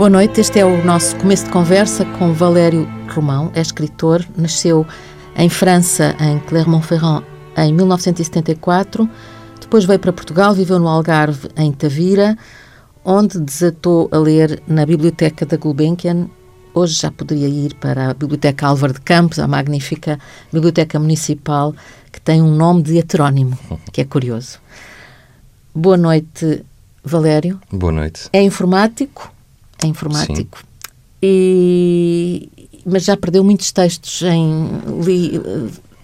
Boa noite, este é o nosso começo de conversa com Valério Romão, é escritor, nasceu em França, em Clermont-Ferrand, em 1974, depois veio para Portugal, viveu no Algarve, em Tavira, onde desatou a ler na biblioteca da Gulbenkian. Hoje já poderia ir para a Biblioteca Álvaro de Campos, a magnífica Biblioteca Municipal, que tem um nome de heterónimo, que é curioso. Boa noite, Valério. Boa noite. É informático, é informático. Sim. E, mas já perdeu muitos textos em li,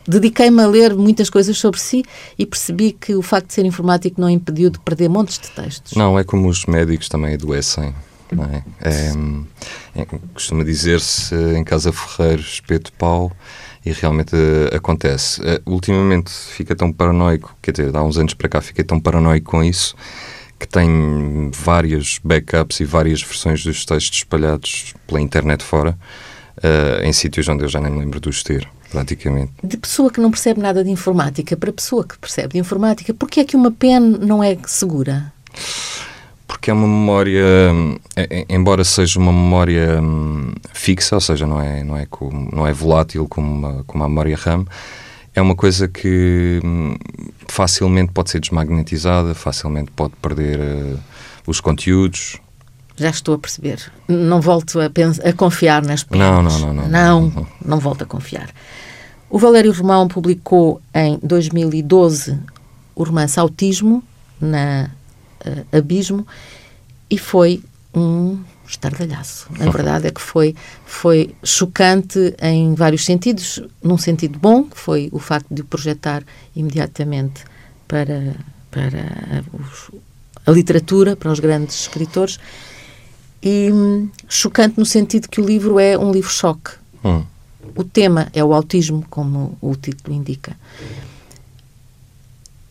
dediquei-me a ler muitas coisas sobre si e percebi que o facto de ser informático não impediu de perder montes de textos. Não, é como os médicos também adoecem. Não é? É, é, costuma dizer-se em Casa Ferreiro, espeto pau, e realmente uh, acontece. Uh, ultimamente fica tão paranoico, quer dizer, há uns anos para cá fiquei tão paranoico com isso que tem várias backups e várias versões dos textos espalhados pela internet fora, uh, em sítios onde eu já nem me lembro de os ter, praticamente. De pessoa que não percebe nada de informática para pessoa que percebe de informática, porquê é que uma pen não é segura? Porque é uma memória, é, embora seja uma memória hum, fixa, ou seja, não é, não é, como, não é volátil como, uma, como a memória RAM, é uma coisa que hum, facilmente pode ser desmagnetizada, facilmente pode perder uh, os conteúdos. Já estou a perceber. Não volto a, a confiar nas pernas. Não, não, não, não. Não, não, não volto a confiar. O Valério Romão publicou em 2012 o romance Autismo, na uh, Abismo, e foi um estardalhaço. A verdade é que foi, foi chocante em vários sentidos. Num sentido bom, que foi o facto de o projetar imediatamente para, para os, a literatura, para os grandes escritores, e hum, chocante no sentido que o livro é um livro-choque. Hum. O tema é o autismo, como o título indica.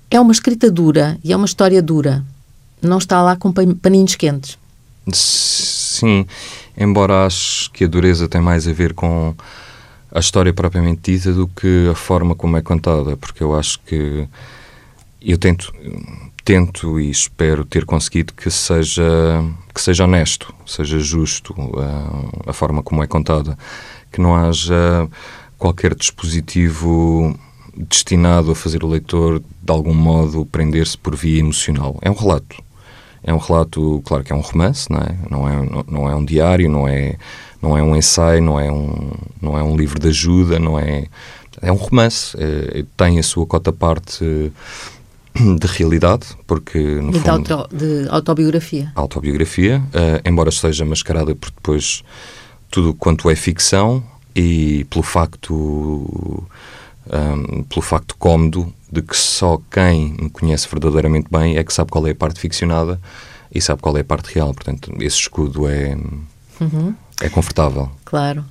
É uma escrita dura e é uma história dura. Não está lá com paninhos quentes. Sim, embora acho que a dureza tem mais a ver com a história propriamente dita do que a forma como é contada, porque eu acho que eu tento tento e espero ter conseguido que seja que seja honesto, seja justo uh, a forma como é contada, que não haja qualquer dispositivo destinado a fazer o leitor de algum modo prender-se por via emocional. É um relato. É um relato, claro que é um romance, não é? Não é, não, não é um diário, não é, não é um ensaio, não é um, não é um livro de ajuda, não é... É um romance, é, tem a sua cota parte de realidade, porque no e fundo... De, auto, de autobiografia. Autobiografia, uh, embora esteja mascarada por depois tudo quanto é ficção e pelo facto... Um, pelo facto cómodo de que só quem me conhece verdadeiramente bem é que sabe qual é a parte ficcionada e sabe qual é a parte real. Portanto, esse escudo é, uhum. é confortável. Claro.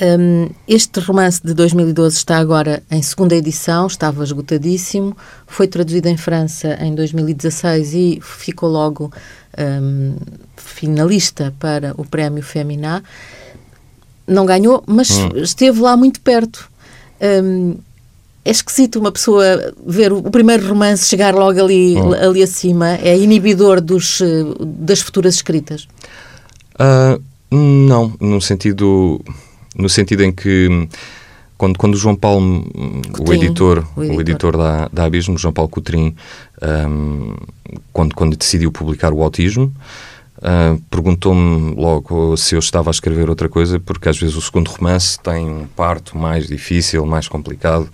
Um, este romance de 2012 está agora em segunda edição, estava esgotadíssimo, foi traduzido em França em 2016 e ficou logo um, finalista para o Prémio Femina. Não ganhou, mas hum. esteve lá muito perto. Um, é esquisito uma pessoa ver o, primeiro romance chegar logo ali, hum. ali acima. É inibidor dos, eh, das futuras escritas? Uh, não, no sentido, no sentido em que quando, quando o João Paulo, o editor, o editor, o editor da, da Abismo, João Paulo Coutrin, um, quando, quando decidiu publicar o Autismo, uh, perguntou-me logo se eu estava a escrever outra coisa, porque às vezes o segundo romance tem um parto mais difícil, mais complicado,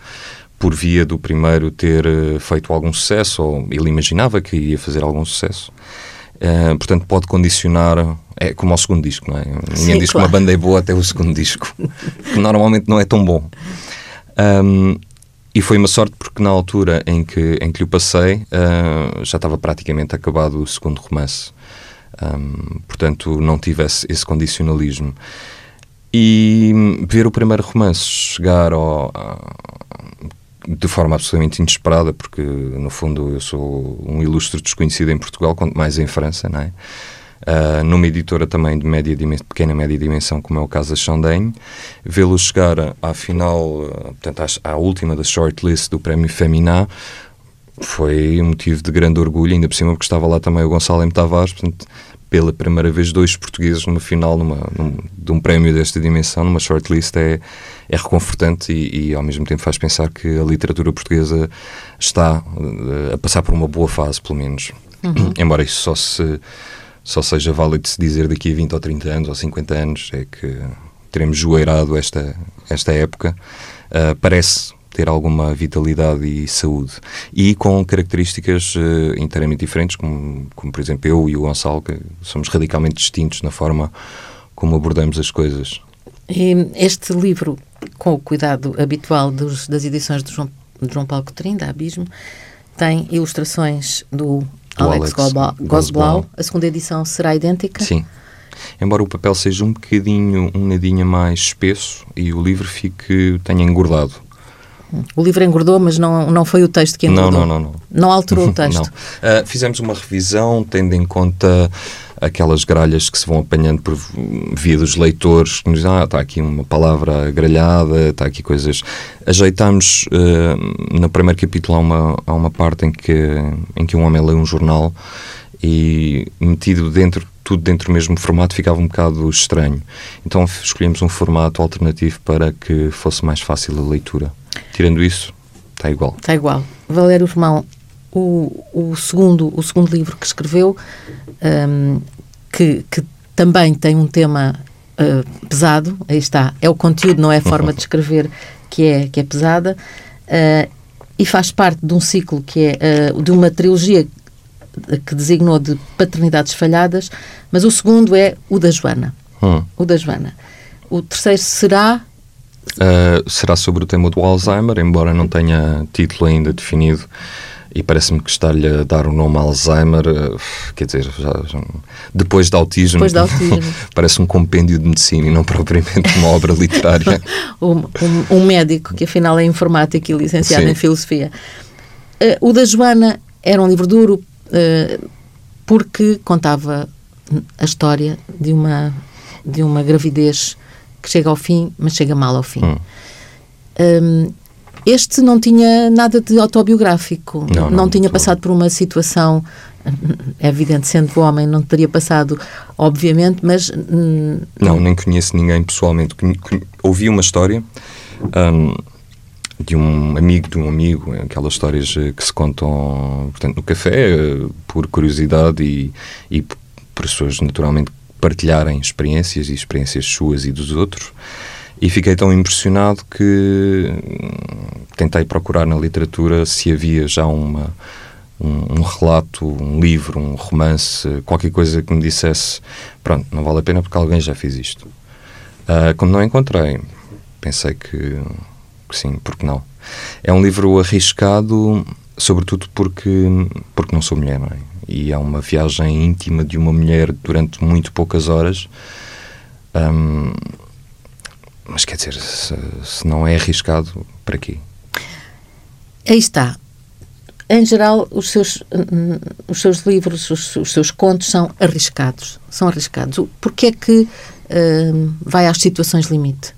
por via do primeiro ter uh, feito algum sucesso, ou ele imaginava que ia fazer algum sucesso. Uh, portanto, pode condicionar. É como ao segundo disco, não é? Ninguém diz claro. que uma banda é boa até o segundo disco, que normalmente não é tão bom. Um, e foi uma sorte porque na altura em que, em que lhe passei uh, já estava praticamente acabado o segundo romance. Um, portanto, não tivesse esse condicionalismo. E ver o primeiro romance chegar ao, de forma absolutamente inesperada, porque no fundo eu sou um ilustre desconhecido em Portugal, quanto mais em França, não é? Uh, numa editora também de média pequena média dimensão, como é o caso da Chandaigne, vê-lo chegar à final, uh, portanto, à, à, última da shortlist do Prémio Femina, foi um motivo de grande orgulho, ainda por cima porque estava lá também o Gonçalo M. Tavares, portanto, pela primeira vez dois portugueses numa final numa, num, de um prémio desta dimensão, numa shortlist, é, é reconfortante e, e, ao mesmo tempo faz pensar que a literatura portuguesa está uh, a passar por uma boa fase, pelo menos. Uhum. Embora isso só, se, só seja válido se dizer daqui a 20 ou 30 anos ou 50 anos, é que teremos joeirado esta, esta época. Uh, parece ter alguma vitalidade e saúde. E com características uh, inteiramente diferentes, como, como por exemplo eu e o Gonçalo, que somos radicalmente distintos na forma como abordamos as coisas. Este livro, com o cuidado habitual dos, das edições de João, de João Paulo Coutrinho, da Abismo, tem ilustrações do, do Alex, Alex Gosblau. A segunda edição será idêntica? Sim. Embora o papel seja um bocadinho, um nadinha mais espesso e o livro fique, tenha engordado. O livro engordou, mas não, não foi o texto que engordou. Não, não, não. Não, não alterou o texto. uh, fizemos uma revisão tendo em conta aquelas gralhas que se vão apanhando por via dos leitores, que nos dizem, ah, está aqui uma palavra gralhada, está aqui coisas. Ajeitámos, uh, no primeiro capítulo há uma, há uma parte em que, em que um homem lê um jornal e metido dentro tudo dentro do mesmo formato ficava um bocado estranho. Então escolhemos um formato alternativo para que fosse mais fácil a leitura. Tirando isso, está igual. Está igual. Valério Romão, o, o, segundo, o segundo livro que escreveu, um, que, que também tem um tema uh, pesado, aí está, é o conteúdo, não é a forma de escrever que é, que é pesada, uh, e faz parte de um ciclo que é uh, de uma trilogia que designou de paternidades falhadas, mas o segundo é o da Joana. Hum. O da Joana. O terceiro será Uh, será sobre o tema do Alzheimer, embora não tenha título ainda definido. E parece-me que está-lhe a dar o nome Alzheimer, uh, quer dizer, já, já, depois de autismo, depois de autismo. parece um compêndio de medicina e não propriamente uma obra literária. um, um, um, médico que afinal é informático e licenciado Sim. em filosofia. Uh, o da Joana era um livro duro porque contava a história de uma, de uma gravidez que chega ao fim, mas chega mal ao fim. Hum. Um, este não tinha nada de autobiográfico, não, não, não tinha passado por uma situação, é evidente, sendo homem, não teria passado, obviamente, mas. Hum, não, nem conheço ninguém pessoalmente. Ouvi uma história. Um, de um amigo de um amigo, aquelas histórias eh, que se contam portanto, no café, eh, por curiosidade e, e por pessoas naturalmente partilharem experiências e experiências suas e dos outros. E fiquei tão impressionado que hum, tentei procurar na literatura se havia já uma, um, um, relato, um livro, um romance, qualquer coisa que me dissesse: pronto, não vale a pena porque alguém já fez isto. Uh, como não encontrei, pensei que, que sim, porque não. É um livro arriscado, sobretudo porque, porque não sou mulher, não é? E é uma viagem íntima de uma mulher durante muito poucas horas. Um, mas quer dizer, se, se, não é arriscado, para quê? Aí está. Em geral, os seus, os seus livros, os, os seus contos são arriscados. São arriscados. Porquê é que um, vai às situações limite?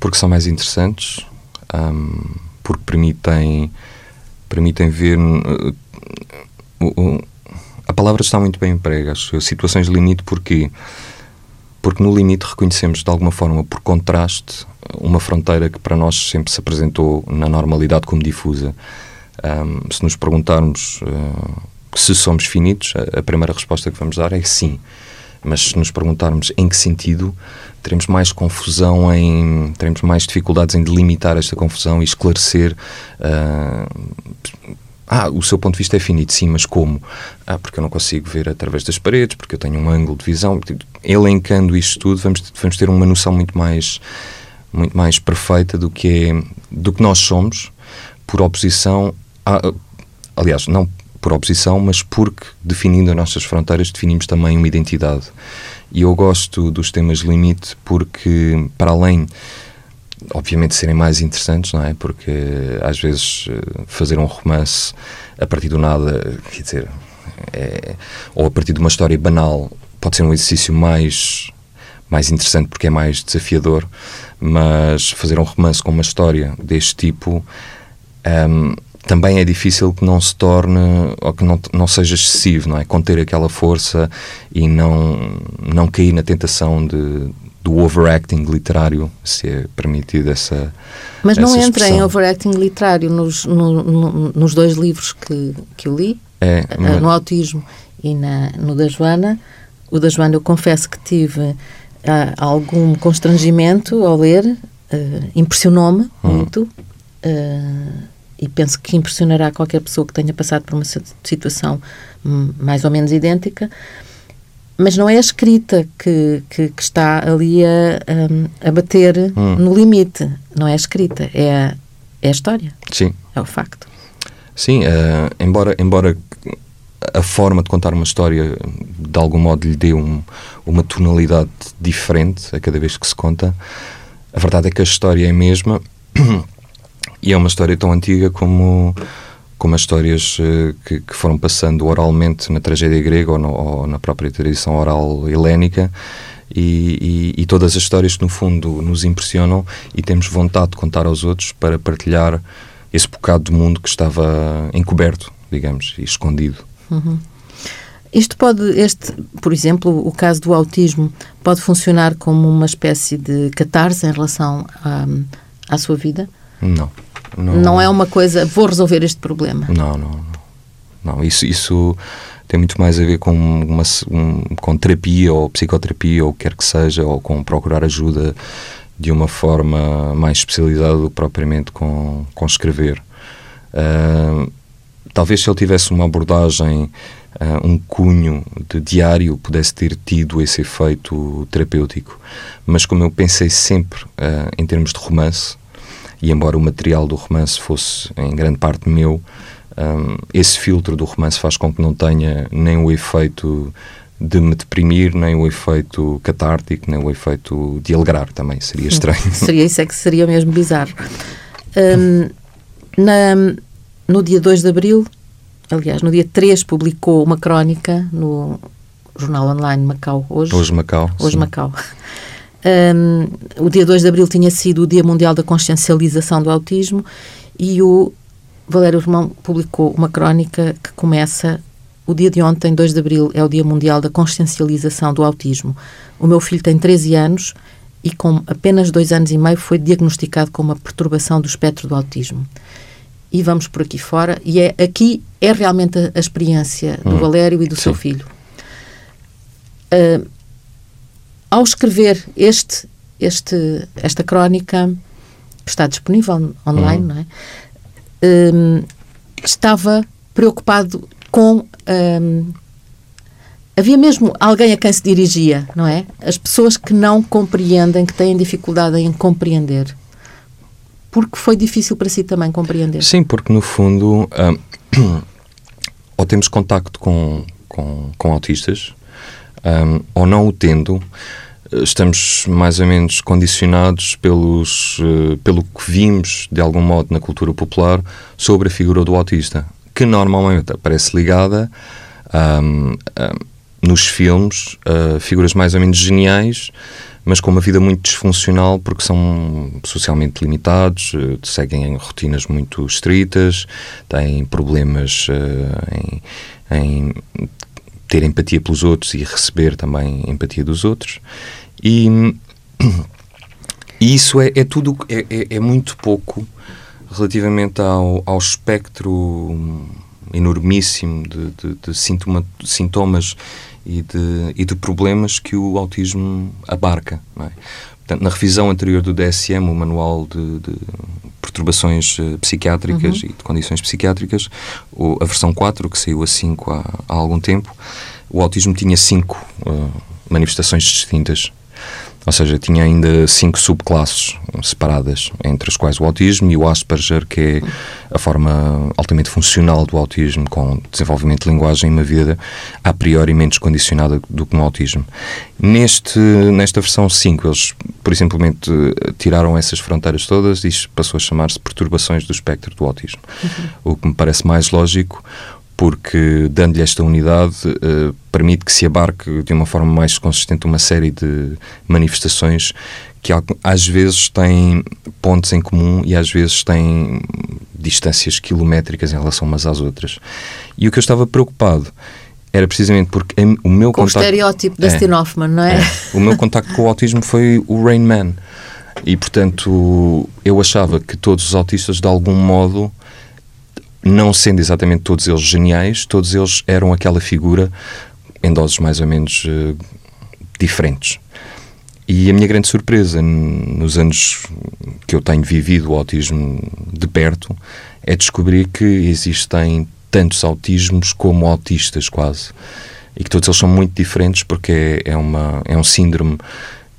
Porque são mais interessantes, um, porque permitem, permitem ver o, o, a palavra está muito bem emprega, as situações de limite, porque porque no limite reconhecemos de alguma forma, por contraste, uma fronteira que para nós sempre se apresentou na normalidade como difusa. Um, se nos perguntarmos uh, se somos finitos, a, a, primeira resposta que vamos dar é sim. Mas se nos perguntarmos em que sentido, teremos mais confusão em. teremos mais dificuldades em delimitar esta confusão e esclarecer. Uh, ah, o seu ponto de vista é finito, sim, mas como? Ah, porque eu não consigo ver através das paredes, porque eu tenho um ângulo de visão. Elencando isto tudo, vamos, vamos ter uma noção muito mais, muito mais perfeita do que, é, do que nós somos, por oposição. A, aliás, não por oposição, mas porque, definindo as nossas fronteiras, definimos também uma identidade. E eu gosto dos temas limite porque, para além obviamente serem mais interessantes, não é? Porque às vezes fazer um romance a partir do nada, quer dizer, é, ou a partir de uma história banal, pode ser um exercício mais mais interessante porque é mais desafiador, mas fazer um romance com uma história deste tipo um, também é difícil que não se torne ou que não, não seja excessivo, não é? Conter aquela força e não, não cair na tentação de, do overacting literário, se é permitido essa. Mas não essa entra em overacting literário nos, no, no, nos dois livros que, que eu li, é, eh, mas... no Autismo e na, no da Joana. O da Joana eu confesso que tive uh, algum constrangimento ao ler, uh, impressionou-me hum. muito. Uh, e penso que impressionará qualquer pessoa que tenha passado por uma situação mais ou menos idêntica, mas não é a escrita que, que, que está ali a, a, a bater hum. no limite, não é a escrita, é a, é a história. Sim. É o facto. Sim, uh, embora, embora a forma de contar uma história de algum modo lhe dê um, uma tonalidade diferente a cada vez que se conta, a verdade é que a história é a mesma E é uma história tão antiga como, como as histórias uh, que, que, foram passando oralmente na tragédia grega ou, no, ou na própria tradição oral helénica. E, e, e, todas as histórias que, no fundo, nos impressionam e temos vontade de contar aos outros para partilhar esse bocado do mundo que estava encoberto, digamos, e escondido. Uhum. Isto pode, este, por exemplo, o caso do autismo, pode funcionar como uma espécie de catarse em relação à, à sua vida? Não. Não, não é uma coisa, vou resolver este problema. Não, não. Não, isso, isso tem muito mais a ver com, uma, um, com terapia ou psicoterapia ou o que quer que seja, ou com procurar ajuda de uma forma mais especializada do que propriamente com, com escrever. Uh, talvez se ele tivesse uma abordagem, uh, um cunho de diário, pudesse ter tido esse efeito terapêutico. Mas como eu pensei sempre uh, em termos de romance, e embora o material do romance fosse em grande parte meu, um, esse filtro do romance faz com que não tenha nem o efeito de me deprimir, nem o efeito catártico, nem o efeito de alegrar também, seria estranho. seria isso, é que seria mesmo bizarro. Um, na, no dia 2 de Abril, aliás, no dia 3 publicou uma crónica no jornal online Macau, hoje. Hoje Macau. Hoje sim. Macau. Um, o dia 2 de abril tinha sido o Dia Mundial da Consciencialização do Autismo e o Valério Romão publicou uma crónica que começa o dia de ontem, 2 de abril, é o Dia Mundial da Consciencialização do Autismo. O meu filho tem 13 anos e com apenas dois anos e meio foi diagnosticado com uma perturbação do espectro do autismo. E vamos por aqui fora, e é aqui é realmente a, a experiência do hum, Valério e do sim. seu filho. Uh, ao escrever este, este, esta crónica, que está disponível online, uhum. não é? Um, estava preocupado com. Um, havia mesmo alguém a quem se dirigia, não é? As pessoas que não compreendem, que têm dificuldade em compreender. Porque foi difícil para si também compreender. Sim, porque no fundo, um, ou temos contacto com, com, com autistas, um, ou não o tendo, estamos mais ou menos condicionados pelos, uh, pelo que vimos, de algum modo, na cultura popular sobre a figura do autista, que normalmente aparece ligada nos filmes a figuras mais ou menos geniais, mas com uma vida muito disfuncional porque são socialmente limitados, uh, seguem rotinas muito estritas, têm problemas uh, em, em ter empatia pelos outros e receber também empatia dos outros. E, e isso é, é tudo, é, é, é, muito pouco relativamente ao, ao espectro enormíssimo de, de, de sintoma, sintomas e de, e de problemas que o autismo abarca. É? Portanto, na revisão anterior do DSM, o Manual de, de Perturbações uh, Psiquiátricas uhum. e de Condições Psiquiátricas, a versão 4, que saiu a 5 há, há algum tempo, o autismo tinha cinco uh, manifestações distintas ou seja, tinha ainda cinco subclasses separadas, entre as quais o autismo e o Asperger, que é a forma altamente funcional do autismo, com desenvolvimento de linguagem e uma vida a priori menos condicionada do que no autismo. Neste, nesta versão 5, eles, por simplesmente, tiraram essas fronteiras todas e passou a chamar-se perturbações do espectro do autismo. Uhum. O que me parece mais lógico, porque dando-lhe esta unidade uh, permite que se abarque de uma forma mais consistente uma série de manifestações que às vezes têm pontos em comum e às vezes têm distâncias quilométricas em relação umas às outras. E o que eu estava preocupado era precisamente porque o meu com contacto... o estereótipo da é, Hoffman, não é? é? O meu contacto com o autismo foi o Rain Man. E, portanto, eu achava que todos os autistas, de algum modo, não sendo exatamente todos eles geniais, todos eles eram aquela figura em doses mais ou menos uh, diferentes. E a minha grande surpresa nos anos que eu tenho vivido o autismo de perto é descobrir que existem tantos autismos como autistas, quase. E que todos eles são muito diferentes porque é, é uma, é um síndrome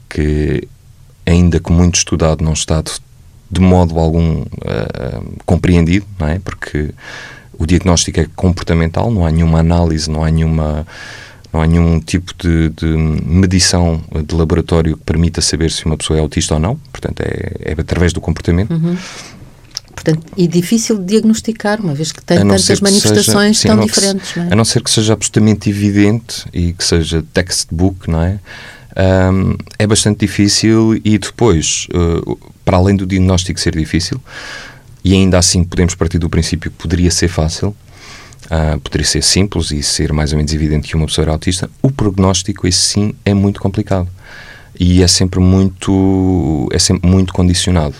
que, ainda que muito estudado, não está de, modo algum uh, compreendido, não é? Porque o diagnóstico é comportamental, não há nenhuma análise, não há nenhuma não há nenhum tipo de, de, medição de laboratório que permita saber se uma pessoa é autista ou não. Portanto, é, é através do comportamento. Uhum. Portanto, e difícil de diagnosticar, uma vez que tem tantas manifestações seja, sim, tão diferentes. não é? A não ser que seja absolutamente evidente e que seja textbook, não é? Um, é bastante difícil e depois, uh, para além do diagnóstico ser difícil, e ainda assim podemos partir do princípio que poderia ser fácil, uh, poderia ser simples e ser mais ou menos evidente que uma pessoa era autista, o prognóstico, esse sim, é muito complicado. E é sempre muito, é sempre muito condicionado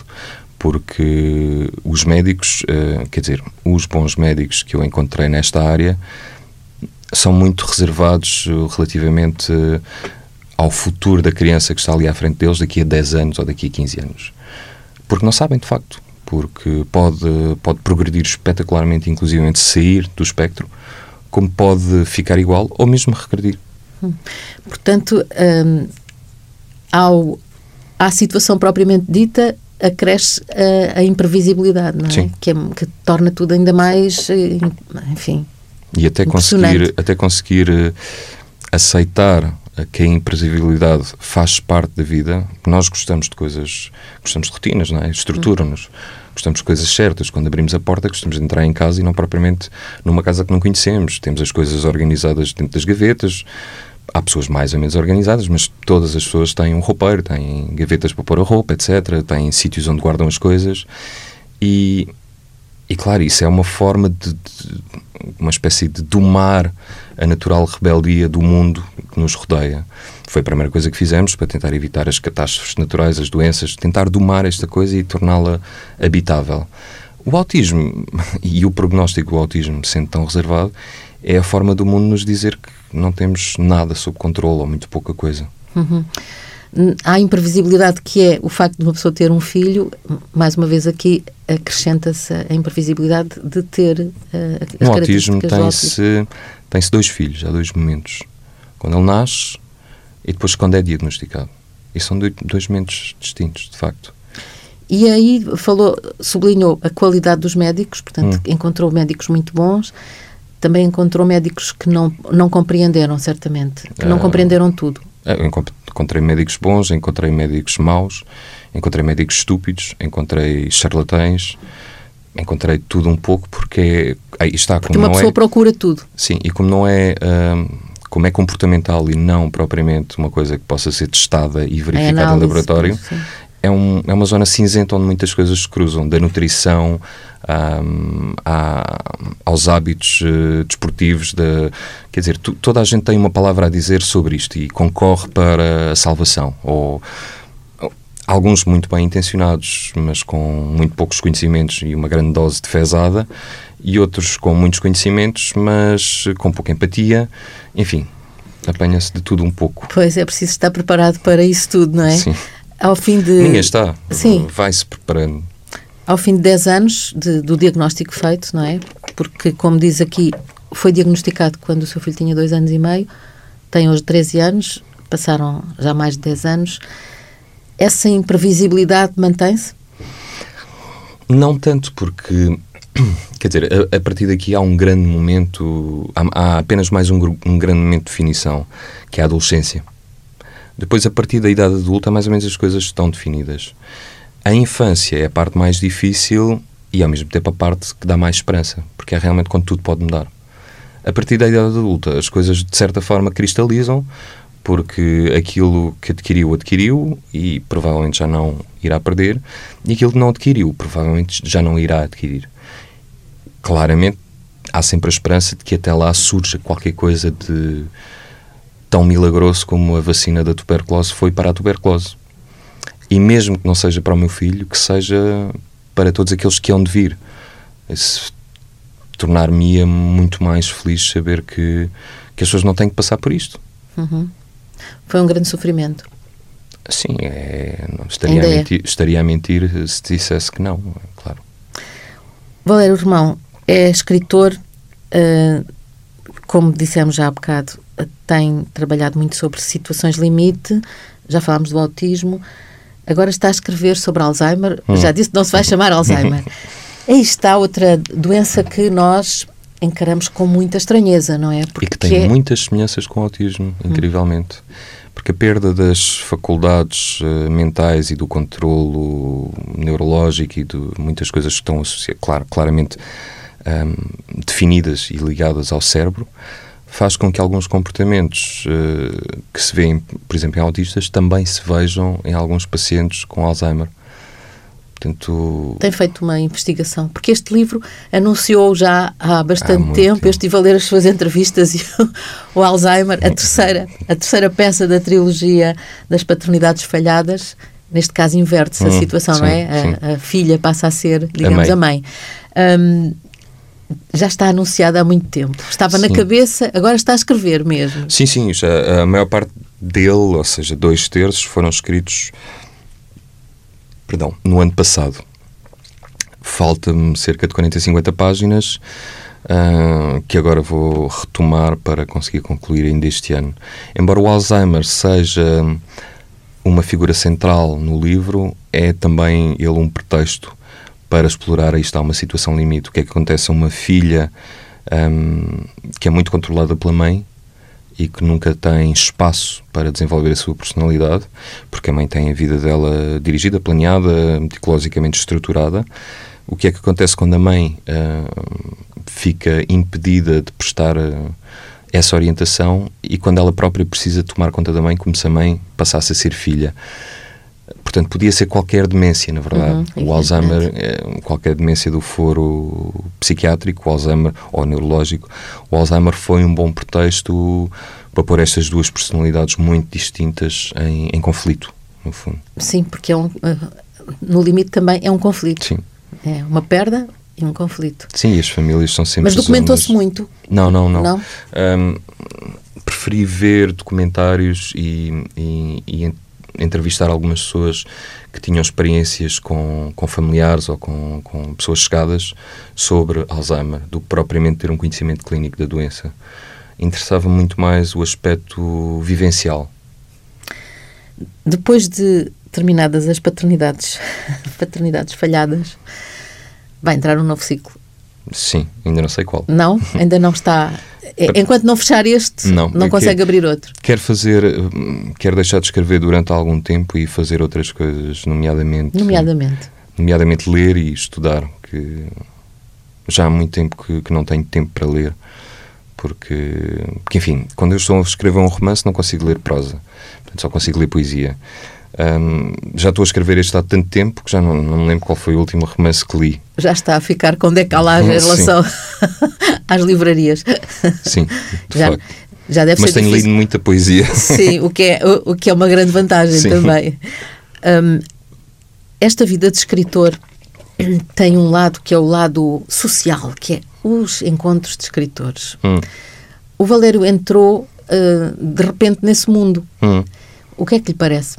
porque os médicos, uh, quer dizer, os bons médicos que eu encontrei nesta área são muito reservados uh, relativamente ao futuro da criança que está ali à frente deles daqui a 10 anos ou daqui a 15 anos. Porque não sabem, de facto porque pode, pode progredir espetacularmente, inclusivamente sair do espectro, como pode ficar igual ou mesmo regredir. Hum. Portanto, hum, ao, à situação propriamente dita, acresce a, a imprevisibilidade, não é? Que, é, que torna tudo ainda mais, eh, enfim. E até conseguir, até conseguir eh, aceitar que a imprevisibilidade faz parte da vida. Nós gostamos de coisas, gostamos de rotinas, não é? Estruturam-nos. Gostamos de coisas certas. Quando abrimos a porta, gostamos de entrar em casa e não propriamente numa casa que não conhecemos. Temos as coisas organizadas dentro das gavetas. Há pessoas mais ou menos organizadas, mas todas as pessoas têm um roupeiro, têm gavetas para pôr a roupa, etc. Têm sítios onde guardam as coisas. E, e claro, isso é uma forma de, de uma espécie de domar a natural rebeldia do mundo que nos rodeia. Foi a primeira coisa que fizemos para tentar evitar as catástrofes naturais, as doenças, tentar domar esta coisa e torná-la habitável. O autismo e o prognóstico do autismo, sendo tão reservado, é a forma do mundo nos dizer que não temos nada sob controle ou muito pouca coisa. Uhum. Há a imprevisibilidade que é o facto de uma pessoa ter um filho, mais uma vez aqui acrescenta-se a imprevisibilidade de ter uh, as no autismo tem-se tem dois filhos, há dois momentos. Quando ele nasce e depois quando é diagnosticado. E são dois momentos distintos, de facto. E aí falou, sublinhou a qualidade dos médicos, portanto, hum. encontrou médicos muito bons, também encontrou médicos que não, não compreenderam, certamente, que não uh, compreenderam tudo. Encontrei médicos bons, encontrei médicos maus, encontrei médicos estúpidos, encontrei charlatães, encontrei tudo um pouco porque aí está porque como uma pessoa é, procura tudo. Sim, e como não é um, como é comportamental e não propriamente uma coisa que possa ser testada e verificada análise, em laboratório, é, um, é uma zona cinzenta onde muitas coisas se cruzam, da nutrição um, a, aos hábitos uh, desportivos. De, quer dizer, tu, toda a gente tem uma palavra a dizer sobre isto e concorre para a salvação. Ou, alguns muito bem intencionados, mas com muito poucos conhecimentos e uma grande dose de fezada, e outros com muitos conhecimentos, mas com pouca empatia. Enfim, apanha-se de tudo um pouco. Pois é, preciso estar preparado para isso tudo, não é? Sim. Ao fim de. Ninguém está. Sim. Vai-se preparando. Ao fim de 10 anos de, do diagnóstico feito, não é? Porque, como diz aqui, foi diagnosticado quando o seu filho tinha 2 anos e meio, tem hoje 13 anos, passaram já mais de 10 anos. Essa imprevisibilidade mantém-se? Não tanto, porque quer dizer, a, a, partir daqui há um grande momento, há, há apenas mais um, um, grande momento de definição, que é a adolescência. Depois, a partir da idade adulta, mais ou menos as coisas estão definidas. A infância é a parte mais difícil e, ao mesmo tempo, a parte que dá mais esperança, porque é realmente quando tudo pode mudar. A partir da idade adulta, as coisas, de certa forma, cristalizam, porque aquilo que adquiriu, adquiriu e provavelmente já não irá perder, e aquilo que não adquiriu, provavelmente já não irá adquirir. Claramente, há sempre a esperança de que até lá surja qualquer coisa de tão milagroso como a vacina da tuberculose foi para a tuberculose. E mesmo que não seja para o meu filho, que seja para todos aqueles que hão de vir. Tornar-me-ia muito mais feliz saber que, que as pessoas não têm que passar por isto. Uhum. Foi um grande sofrimento. Sim, é, não, estaria, a é. mentir, é. estaria a mentir se dissesse que não, claro. Valério Irmão é escritor, uh, como dissemos já há bocado, tem trabalhado muito sobre situações limite, já falámos do autismo, agora está a escrever sobre Alzheimer, hum. já disse que não se vai chamar Alzheimer. Aí está outra doença que nós encaramos com muita estranheza, não é? Porque e que tem é... muitas semelhanças com o autismo, hum. incrivelmente. Hum. Porque a perda das faculdades uh, mentais e do controlo neurológico e de muitas coisas que estão associadas, claro, claramente um, definidas e ligadas ao cérebro, faz com que alguns comportamentos uh, que se vêem, por exemplo, em autistas, também se vejam em alguns pacientes com Alzheimer. Portanto, Tem feito uma investigação, porque este livro anunciou já há bastante há tempo, tempo, eu estive a ler as suas entrevistas e o, Alzheimer, a terceira, a terceira peça da trilogia das paternidades falhadas, neste caso inverte-se hum, a situação, sim, não é? A, a, filha passa a ser, digamos, a mãe. A mãe. Um, já está anunciada há muito tempo. Estava sim. na cabeça, agora está a escrever mesmo. Sim, sim. Já, a maior parte dele, ou seja, dois terços, foram escritos perdão, no ano passado. Falta-me cerca de 40, 50 páginas uh, que agora vou retomar para conseguir concluir ainda este ano. Embora o Alzheimer seja uma figura central no livro, é também ele um pretexto para explorar, aí está uma situação limite. O que é que acontece a uma filha um, que é muito controlada pela mãe e que nunca tem espaço para desenvolver a sua personalidade, porque a mãe tem a vida dela dirigida, planeada, meticulosamente estruturada. O que é que acontece quando a mãe uh, fica impedida de prestar uh, essa orientação e quando ela própria precisa tomar conta da mãe, como se a mãe passasse a ser filha? Portanto, podia ser qualquer demência, na verdade. Uhum, o Alzheimer, é, qualquer demência do foro psiquiátrico, o Alzheimer, ou neurológico, o Alzheimer foi um bom pretexto para pôr estas duas personalidades muito distintas em, em conflito, no fundo. Sim, porque é um, eh, no limite também é um conflito. Sim. É uma perda e um conflito. Sim, e as famílias são sempre. Mas documentou-se muito? Não, não, não. não? Um, preferi ver documentários e, e, e entrevistar algumas pessoas que tinham experiências com, com familiares ou com, com pessoas chegadas sobre Alzheimer, do que propriamente ter um conhecimento clínico da doença. Interessava muito mais o aspecto vivencial. Depois de terminadas as paternidades, paternidades falhadas, vai entrar um novo ciclo. Sim, ainda não sei qual. Não? Ainda não está enquanto não fechar este, não, não consegue abrir outro. Quer fazer, quer deixar de escrever durante algum tempo e fazer outras coisas, nomeadamente. Nomeadamente. Nomeadamente ler e estudar, que já há muito tempo que, que não tenho tempo para ler. Porque, porque, enfim, quando eu estou a escrever um romance não consigo ler prosa, só consigo ler poesia. Um, já estou a escrever este há tanto tempo que já não, não, me lembro qual foi o último romance que li. Já está a ficar com decalagem em relação às livrarias. Sim, de já, facto. Já deve Mas ser tenho difícil. lido muita poesia. Sim, o que é, o, o que é uma grande vantagem Sim. também. Um, esta vida de escritor tem um lado que é o lado social, que é os encontros de escritores. Hum. O Valério entrou uh, de repente nesse mundo. Hum. O que é que lhe parece?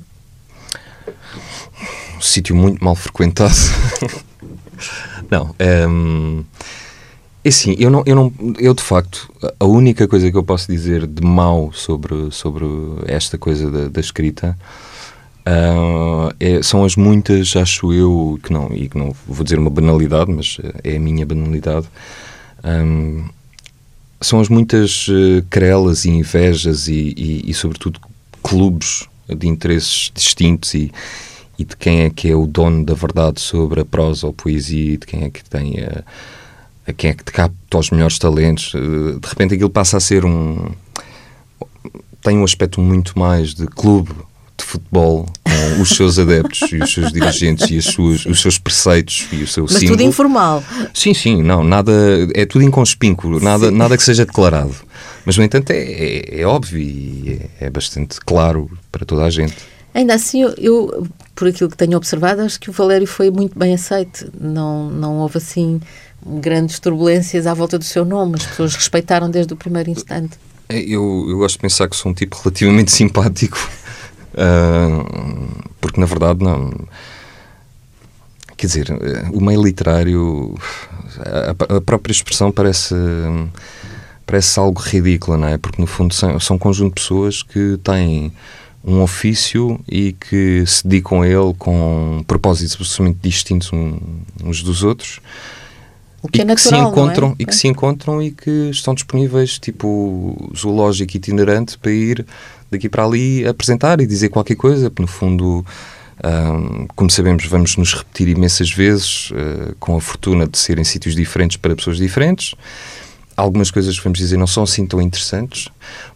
Um sítio muito mal frequentado. não, é, é assim, eu não, eu não, eu de facto, a única coisa que eu posso dizer de mal sobre, sobre esta coisa da, da escrita uh, é, são as muitas, acho eu, que não, e que não vou dizer uma banalidade, mas é a minha banalidade. Um, são as muitas uh, querelas e invejas e, e, e, sobretudo, clubes de interesses distintos e, e de quem é que é o dono da verdade sobre a prosa ou poesia, de quem é que tem a, a quem é que capta os melhores talentos. Eh, de repente aquilo passa a ser um tem um aspecto muito mais de clube de futebol com os seus adeptos e os seus dirigentes e as suas, os seus preceitos e o seu Mas símbolo. tudo informal. Sim, sim, não, nada, é tudo inconspíncuo, nada, nada que seja declarado. Mas, no entanto, é, é, é óbvio e é, é, bastante claro para toda a gente. Ainda assim, eu, por aquilo que tenho observado, acho que o Valério foi muito bem aceito. Não, não houve, assim, grandes turbulências à volta do seu nome. As pessoas respeitaram desde o primeiro instante. Eu, eu gosto de pensar que sou um tipo relativamente simpático, uh, porque na verdade não. Quer dizer, o meio literário, a, a própria expressão parece parece algo ridículo, não é? Porque no fundo são, são um conjunto de pessoas que têm um ofício e que se dedicam a ele com propósitos absolutamente distintos uns dos outros. O que e é natural, que se encontram é? e que se encontram e que estão disponíveis tipo zoológico itinerante para ir daqui para ali apresentar e dizer qualquer coisa. Porque no fundo um, como sabemos vamos nos repetir imensas vezes uh, com a fortuna de ser em sítios diferentes para pessoas diferentes algumas coisas que vamos dizer não são assim tão interessantes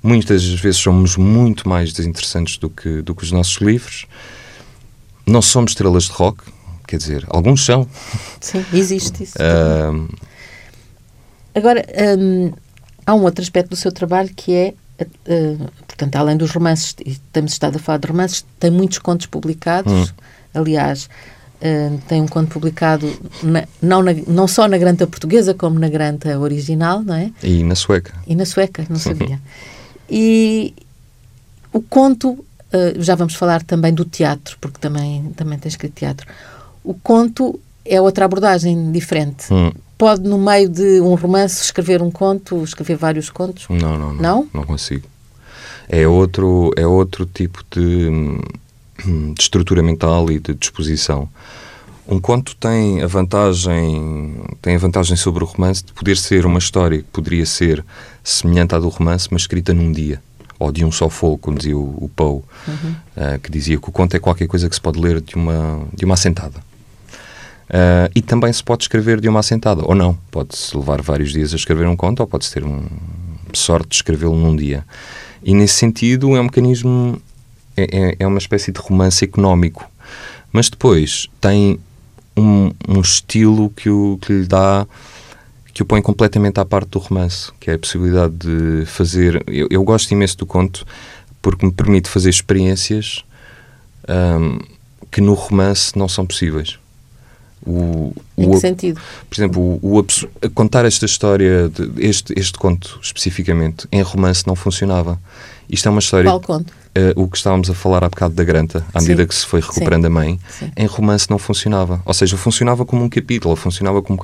muitas vezes somos muito mais desinteressantes do que, do que os nossos livros não somos estrelas de rock quer dizer, alguns são. Sim, existe isso. Uh... Agora, um, há um outro aspecto do seu trabalho que é, uh, portanto, além dos romances, e temos estado a falar de romances, tem muitos contos publicados. Hum. Aliás, uh, tem um conto publicado na, não, na, não só na granta portuguesa, como na granta original, não é? E na sueca. E na sueca, não sabia. E o conto, já vamos falar também do teatro, porque também, também tem escrito teatro. O conto é outra abordagem diferente. Hum. Pode, no meio de um romance, escrever um conto, escrever vários contos? Não, não, não. Não, não consigo. É outro, é outro tipo de, de estrutura mental e de disposição. Um conto tem a vantagem tem a vantagem sobre o romance de poder ser uma história que poderia ser semelhante à do romance, mas escrita num dia ou de um só fogo, como dizia o, o Poe, uhum. uh, que dizia que o conto é qualquer coisa que se pode ler de uma de uma assentada. Uh, e também se pode escrever de uma assentada, ou não. Pode-se levar vários dias a escrever um conto, ou pode-se ter um, sorte de escrevê-lo num dia. E nesse sentido é um mecanismo, é, é, é uma espécie de romance económico. Mas depois tem um, um estilo que, o, que lhe dá que o põe completamente à parte do romance, que é a possibilidade de fazer. Eu, eu gosto imenso do conto porque me permite fazer experiências um, que no romance não são possíveis. O, em que sentido? Por exemplo, o, o, contar esta história, de, este, este conto especificamente, em romance não funcionava. Isto é uma história. Qual conto? Uh, o que estávamos a falar há bocado da Granta, à Sim. medida que se foi recuperando Sim. a mãe, Sim. em romance não funcionava. Ou seja, funcionava como um capítulo, funcionava como.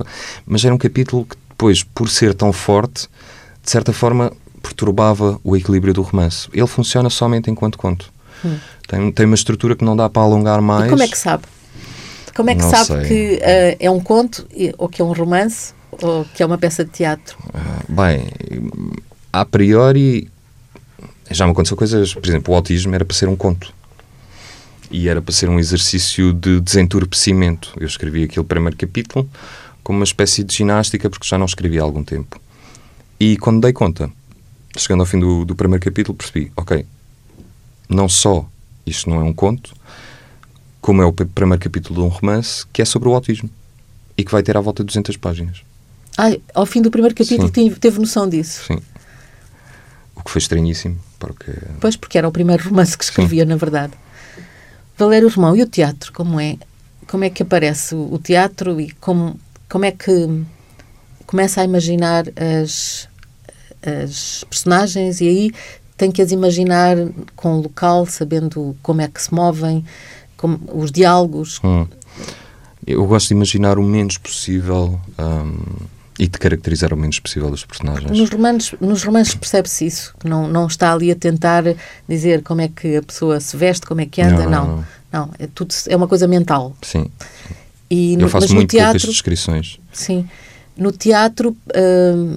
Mas era um capítulo que depois, por ser tão forte, de certa forma perturbava o equilíbrio do romance. Ele funciona somente enquanto conto. Hum. Tem, tem uma estrutura que não dá para alongar mais. E como é que sabe? Como é que não sabe sei. que uh, é um conto, ou que é um romance, ou que é uma peça de teatro? Uh, bem, a priori, já me aconteceu coisas. Por exemplo, o autismo era para ser um conto. E era para ser um exercício de desentorpecimento. Eu escrevi aquele primeiro capítulo como uma espécie de ginástica, porque já não escrevi há algum tempo. E quando dei conta, chegando ao fim do, do primeiro capítulo, percebi: ok, não só isto não é um conto, como é o primeiro capítulo de um romance, que é sobre o autismo e que vai ter à volta de 200 páginas. Ah, ao fim do primeiro capítulo teve, teve noção disso? Sim. O que foi estranhíssimo, porque... Pois, porque era o primeiro romance que escrevia, Sim. na verdade. Valério Romão, e o teatro, como é? Como é que aparece o teatro e como, como é que começa a imaginar as, as personagens e aí tem que as imaginar com o local, sabendo como é que se movem, como os diálogos. Hum. Eu gosto de imaginar o menos possível um, e de caracterizar o menos possível os personagens. Nos romances, nos romances percebe-se isso, que não, não está ali a tentar dizer como é que a pessoa se veste, como é que anda, não. Não, não, não é, tudo, é uma coisa mental. Sim. E no, Eu faço muito teatro, poucas descrições. Sim. No teatro, hum,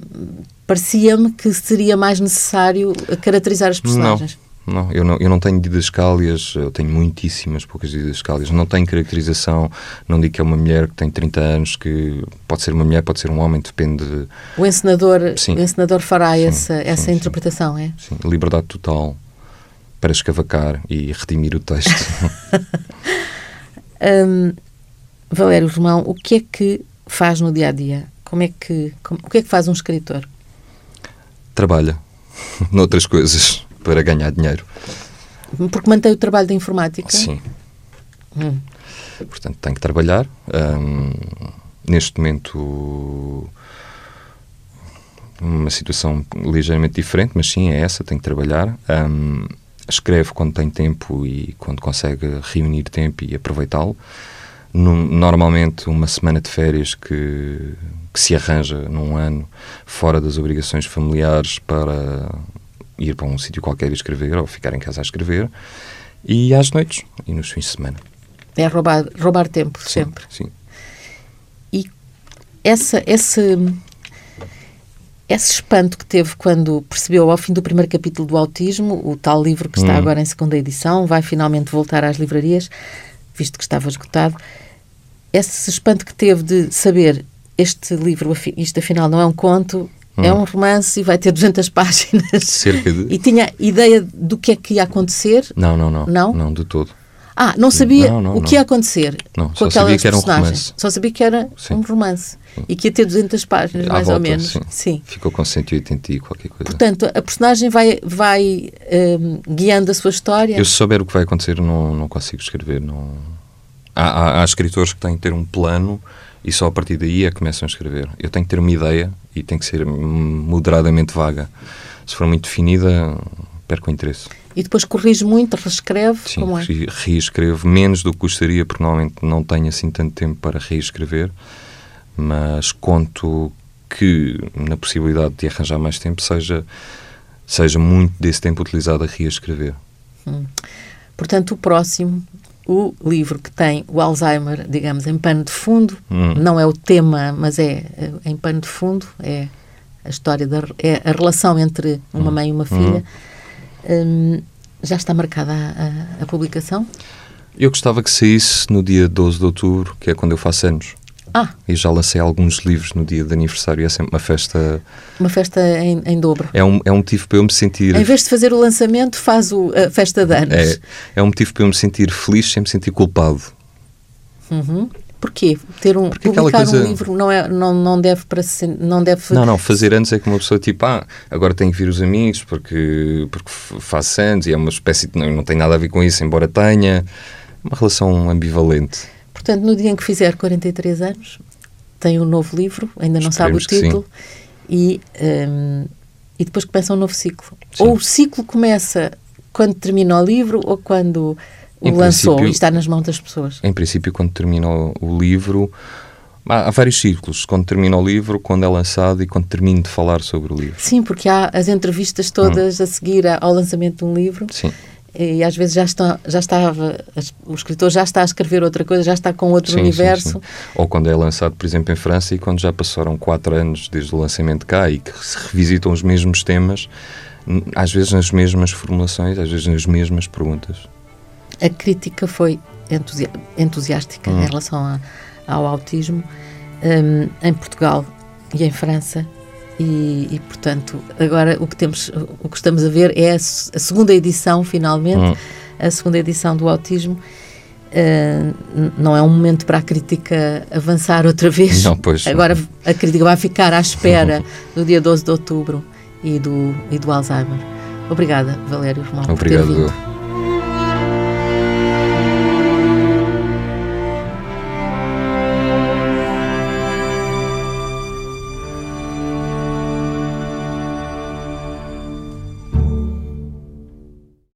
parecia-me que seria mais necessário caracterizar os personagens. Não. Não, eu não, eu não tenho didascálias, eu tenho muitíssimas poucas didascálias. Não tenho caracterização, não digo que é uma mulher que tem 30 anos, que pode ser uma mulher, pode ser um homem, depende. O encenador, sim. o encenador fará sim, essa, essa sim, interpretação, é? Sim, liberdade total. para escavacar e redimir o texto. um, Valério Romão, o que é que faz no dia a dia? Como é que, como, o que é que faz um escritor? Trabalha noutras coisas para ganhar dinheiro. Porque mantém o trabalho da informática? Sim. Hum. Portanto, tem que trabalhar. Um, neste momento, uma situação ligeiramente diferente, mas sim, é essa, tem que trabalhar. Um, escreve quando tem tempo e quando consegue reunir tempo e aproveitá-lo. Normalmente, uma semana de férias que, que se arranja num ano, fora das obrigações familiares, para ir para um sítio qualquer e escrever, ou ficar em casa a escrever, e às noites e nos fins de semana. É roubar, roubar tempo, sim, sempre. Sim. E essa, esse, esse espanto que teve quando percebeu ao fim do primeiro capítulo do autismo, o tal livro que está hum. agora em segunda edição, vai finalmente voltar às livrarias, visto que estava esgotado. Esse espanto que teve de saber este livro, isto afinal não é um conto, hum. é um romance e vai ter 200 páginas. Cerca de... E tinha ideia do que é que ia acontecer? Não, não, não. Não, não de todo. Ah, não sabia não, não, o que ia acontecer não, com só sabia que era um romance. Só sabia que era sim. um romance. E que ia ter 200 páginas, mais volta, ou menos. Sim. sim. Ficou com 180 e qualquer coisa. Portanto, a personagem vai, vai um, guiando a sua história. Eu, se souber o que vai acontecer, não, não consigo escrever. Não... Há, há, há escritores que têm que ter um plano e só a partir daí é que começam a escrever. Eu tenho que ter uma ideia e tem que ser moderadamente vaga. Se for muito definida, perco o interesse. E depois corrige muito, reescreve? Sim, como é? reescrevo menos do que gostaria, porque normalmente não tenho assim tanto tempo para reescrever, mas conto que na possibilidade de arranjar mais tempo seja, seja muito desse tempo utilizado a reescrever. Hum. Portanto, o próximo, o livro que tem o Alzheimer, digamos, em pano de fundo, hum. não é o tema, mas é, é em pano de fundo, é a história da é a relação entre uma hum. mãe e uma filha. Hum Hum, já está marcada a, a, a, publicação? Eu gostava que saísse no dia 12 de outubro, que é quando eu faço anos. Ah. E já lancei alguns livros no dia de aniversário, é sempre uma festa. Uma festa em, em dobro. É um, é um motivo para eu me sentir. Em vez de fazer o lançamento, faz o, a festa de anos. É, é um motivo para eu me sentir feliz sem me sentir culpado. Uhum. Porquê? Ter um, Porque publicar coisa... um livro não, é, não, não deve para não deve Não, não, fazer anos é que uma pessoa tipo, ah, agora tenho que vir os amigos porque, porque faço anos e é uma espécie de, não, não tem nada a ver com isso, embora tenha uma relação ambivalente. Portanto, no dia em que fizer 43 anos, tem um novo livro, ainda não Esperemos sabe o título, e, um, e depois começa um novo ciclo. Sim. Ou o ciclo começa quando termina o livro ou quando o lançou e está nas mãos das pessoas? Em princípio, quando termina o livro, há, vários ciclos. Quando termina o livro, quando é lançado e quando termino de falar sobre o livro. Sim, porque há as entrevistas todas hum. a seguir ao lançamento de um livro. Sim. E às vezes já está, já estava, o escritor já está a escrever outra coisa, já está com outro sim, universo. Sim, sim. Ou quando é lançado, por exemplo, em França e quando já passaram quatro anos desde o lançamento cá e que se revisitam os mesmos temas, às vezes nas mesmas formulações, às vezes nas mesmas perguntas a crítica foi entusi entusiástica em hum. relação a, ao autismo um, em Portugal e em França e, e, portanto agora o que temos o que estamos a ver é a, a segunda edição finalmente hum. a segunda edição do autismo. Uh, não é um momento para a crítica avançar outra vez. Não, pois. agora a crítica vai ficar à espera do dia 12 de outubro e do, e do Alzheimer. Obrigada Valério Romão obrigado